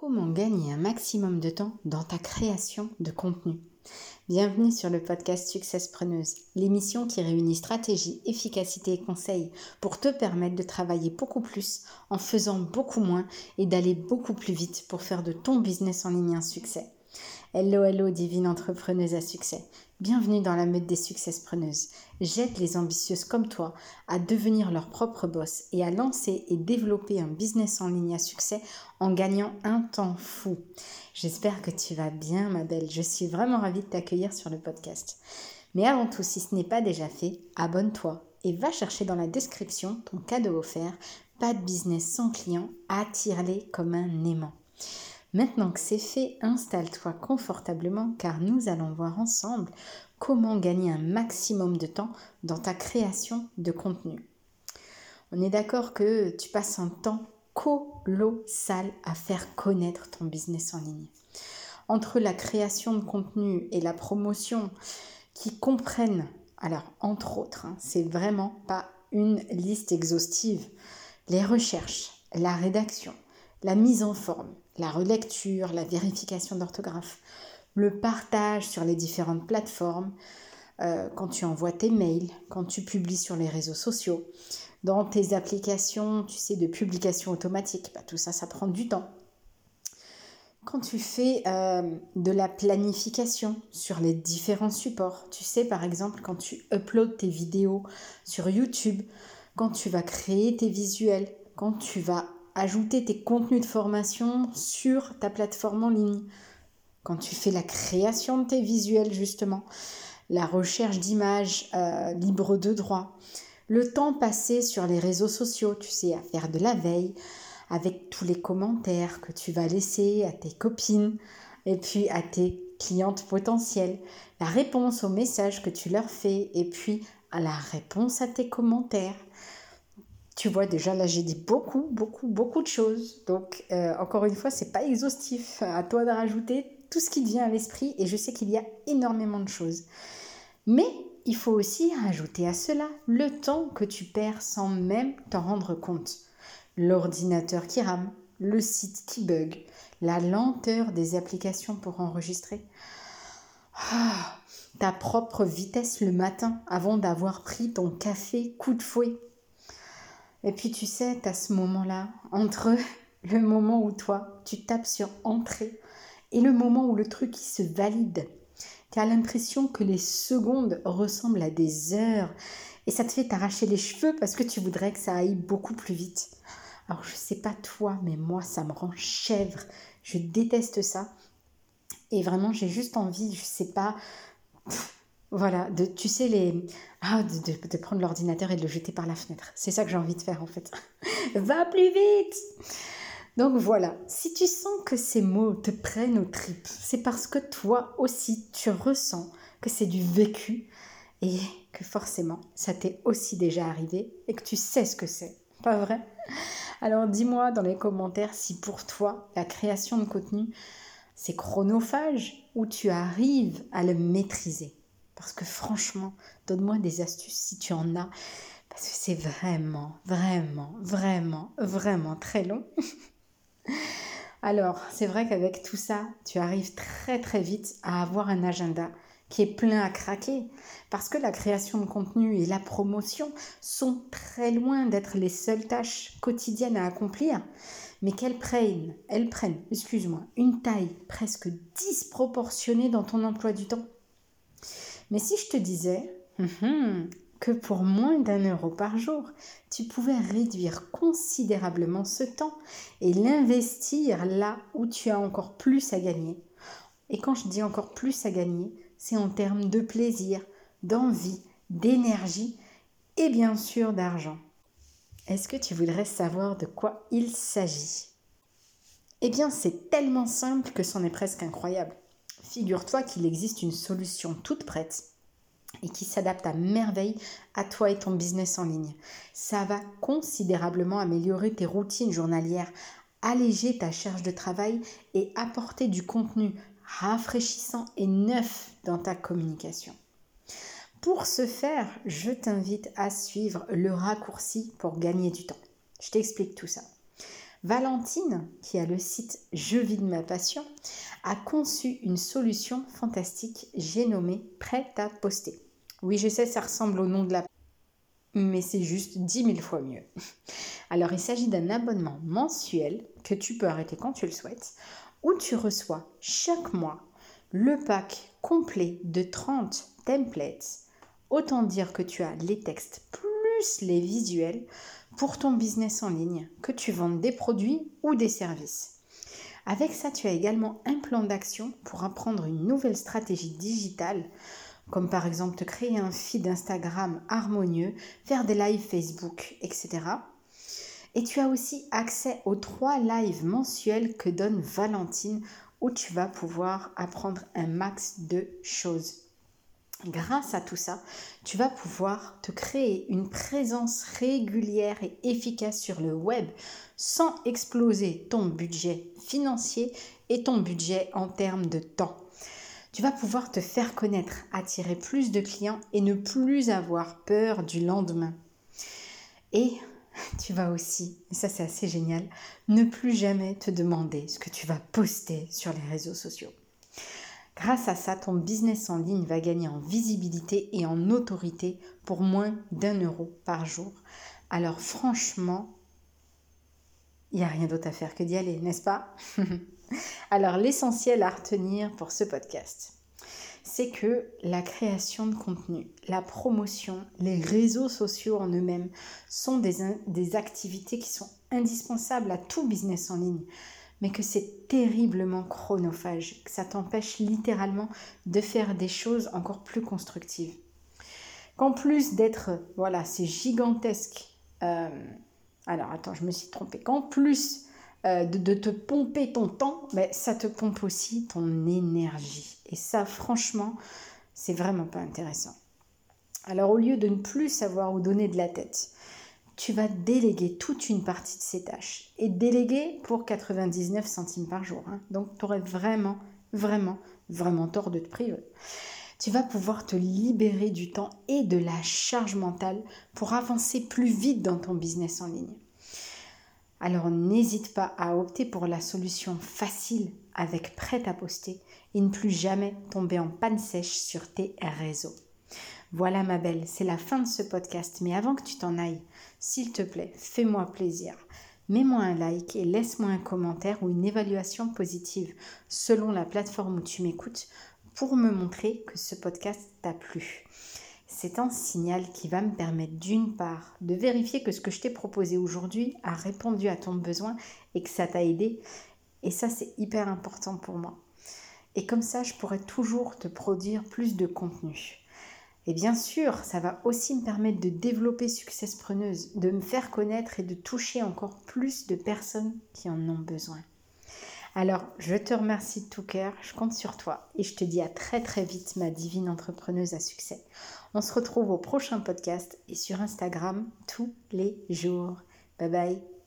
Comment gagner un maximum de temps dans ta création de contenu Bienvenue sur le podcast Success Preneuse, l'émission qui réunit stratégie, efficacité et conseils pour te permettre de travailler beaucoup plus en faisant beaucoup moins et d'aller beaucoup plus vite pour faire de ton business en ligne un succès. Hello, hello, divine entrepreneuse à succès. Bienvenue dans la meute des successpreneuses. J'aide les ambitieuses comme toi à devenir leur propre boss et à lancer et développer un business en ligne à succès en gagnant un temps fou. J'espère que tu vas bien, ma belle. Je suis vraiment ravie de t'accueillir sur le podcast. Mais avant tout, si ce n'est pas déjà fait, abonne-toi et va chercher dans la description ton cadeau offert. Pas de business sans client, attire-les comme un aimant. Maintenant que c'est fait, installe-toi confortablement car nous allons voir ensemble comment gagner un maximum de temps dans ta création de contenu. On est d'accord que tu passes un temps colossal à faire connaître ton business en ligne. Entre la création de contenu et la promotion qui comprennent, alors entre autres, hein, c'est vraiment pas une liste exhaustive, les recherches, la rédaction, la mise en forme, la relecture, la vérification d'orthographe, le partage sur les différentes plateformes, euh, quand tu envoies tes mails, quand tu publies sur les réseaux sociaux, dans tes applications, tu sais, de publication automatique, bah, tout ça, ça prend du temps. Quand tu fais euh, de la planification sur les différents supports, tu sais, par exemple, quand tu uploads tes vidéos sur YouTube, quand tu vas créer tes visuels, quand tu vas ajouter tes contenus de formation sur ta plateforme en ligne. Quand tu fais la création de tes visuels, justement, la recherche d'images euh, libres de droit, le temps passé sur les réseaux sociaux, tu sais, à faire de la veille, avec tous les commentaires que tu vas laisser à tes copines et puis à tes clientes potentielles, la réponse aux messages que tu leur fais et puis à la réponse à tes commentaires, tu vois, déjà là, j'ai dit beaucoup, beaucoup, beaucoup de choses. Donc, euh, encore une fois, c'est pas exhaustif. À toi de rajouter tout ce qui te vient à l'esprit et je sais qu'il y a énormément de choses. Mais il faut aussi rajouter à cela le temps que tu perds sans même t'en rendre compte. L'ordinateur qui rame, le site qui bug, la lenteur des applications pour enregistrer. Ah, ta propre vitesse le matin avant d'avoir pris ton café coup de fouet et puis tu sais, tu ce moment-là, entre le moment où toi, tu tapes sur entrée et le moment où le truc il se valide. Tu as l'impression que les secondes ressemblent à des heures et ça te fait t'arracher les cheveux parce que tu voudrais que ça aille beaucoup plus vite. Alors je sais pas toi, mais moi ça me rend chèvre. Je déteste ça. Et vraiment, j'ai juste envie, je sais pas, voilà, de, tu sais, les... Ah, de, prendre l'ordinateur et de le jeter par la fenêtre. C'est ça que j'ai envie de faire en fait. Va plus vite Donc voilà, si tu sens que ces mots te prennent aux tripes, c'est parce que toi aussi, tu ressens que c'est du vécu et que forcément, ça t'est aussi déjà arrivé et que tu sais ce que c'est. Pas vrai? Alors dis-moi dans les commentaires si pour toi, la création de contenu, c'est chronophage ou tu arrives à le maîtriser. Parce que franchement, donne-moi des astuces si tu en as. Parce que c'est vraiment, vraiment, vraiment, vraiment très long. Alors, c'est vrai qu'avec tout ça, tu arrives très très vite à avoir un agenda qui est plein à craquer. Parce que la création de contenu et la promotion sont très loin d'être les seules tâches quotidiennes à accomplir, mais qu'elles prennent, elles prennent, excuse-moi, une taille presque disproportionnée dans ton emploi du temps. Mais si je te disais hum, que pour moins d'un euro par jour, tu pouvais réduire considérablement ce temps et l'investir là où tu as encore plus à gagner. Et quand je dis encore plus à gagner, c'est en termes de plaisir, d'envie, d'énergie et bien sûr d'argent. Est-ce que tu voudrais savoir de quoi il s'agit? Eh bien, c'est tellement simple que c'en est presque incroyable. Figure-toi qu'il existe une solution toute prête et qui s'adapte à merveille à toi et ton business en ligne. Ça va considérablement améliorer tes routines journalières, alléger ta charge de travail et apporter du contenu rafraîchissant et neuf dans ta communication. Pour ce faire, je t'invite à suivre le raccourci pour gagner du temps. Je t'explique tout ça. Valentine, qui a le site Je vis de ma passion, a conçu une solution fantastique, j'ai nommé Prête à poster. Oui, je sais, ça ressemble au nom de la mais c'est juste 10 000 fois mieux. Alors, il s'agit d'un abonnement mensuel que tu peux arrêter quand tu le souhaites, où tu reçois chaque mois le pack complet de 30 templates. Autant dire que tu as les textes plus les visuels pour ton business en ligne, que tu vendes des produits ou des services. Avec ça, tu as également un plan d'action pour apprendre une nouvelle stratégie digitale, comme par exemple te créer un feed Instagram harmonieux, faire des lives Facebook, etc. Et tu as aussi accès aux trois lives mensuels que donne Valentine où tu vas pouvoir apprendre un max de choses. Grâce à tout ça, tu vas pouvoir te créer une présence régulière et efficace sur le web sans exploser ton budget financier et ton budget en termes de temps. Tu vas pouvoir te faire connaître, attirer plus de clients et ne plus avoir peur du lendemain. Et tu vas aussi, et ça c'est assez génial, ne plus jamais te demander ce que tu vas poster sur les réseaux sociaux. Grâce à ça, ton business en ligne va gagner en visibilité et en autorité pour moins d'un euro par jour. Alors franchement, il n'y a rien d'autre à faire que d'y aller, n'est-ce pas? Alors l'essentiel à retenir pour ce podcast, c'est que la création de contenu, la promotion, les réseaux sociaux en eux-mêmes sont des, des, activités qui sont indispensables à tout business en ligne, mais que c'est terriblement chronophage, que ça t'empêche littéralement de faire des choses encore plus constructives. Qu'en plus d'être, voilà, c'est gigantesque. Euh, alors attends, je me suis trompée. Qu'en plus euh, de, te pomper ton temps, mais ça te pompe aussi ton énergie. Et ça, franchement, c'est vraiment pas intéressant. Alors au lieu de ne plus savoir où donner de la tête, tu vas déléguer toute une partie de ces tâches. Et déléguer pour 99 centimes par jour. Hein. Donc tu aurais vraiment, vraiment, vraiment tort de te priver. Tu vas pouvoir te libérer du temps et de la charge mentale pour avancer plus vite dans ton business en ligne. Alors n'hésite pas à opter pour la solution facile avec prêt à poster et ne plus jamais tomber en panne sèche sur tes réseaux. Voilà ma belle, c'est la fin de ce podcast, mais avant que tu t'en ailles, s'il te plaît, fais-moi plaisir. Mets-moi un like et laisse-moi un commentaire ou une évaluation positive selon la plateforme où tu m'écoutes pour me montrer que ce podcast t'a plu c'est un signal qui va me permettre d'une part de vérifier que ce que je t'ai proposé aujourd'hui a répondu à ton besoin et que ça t'a aidé. Et ça, c'est hyper important pour moi. Et comme ça, je pourrais toujours te produire plus de contenu. Et bien sûr, ça va aussi me permettre de développer Success Preneuse, de me faire connaître et de toucher encore plus de personnes qui en ont besoin. Alors, je te remercie de tout cœur, je compte sur toi et je te dis à très très vite, ma divine entrepreneuse à succès. On se retrouve au prochain podcast et sur Instagram tous les jours. Bye bye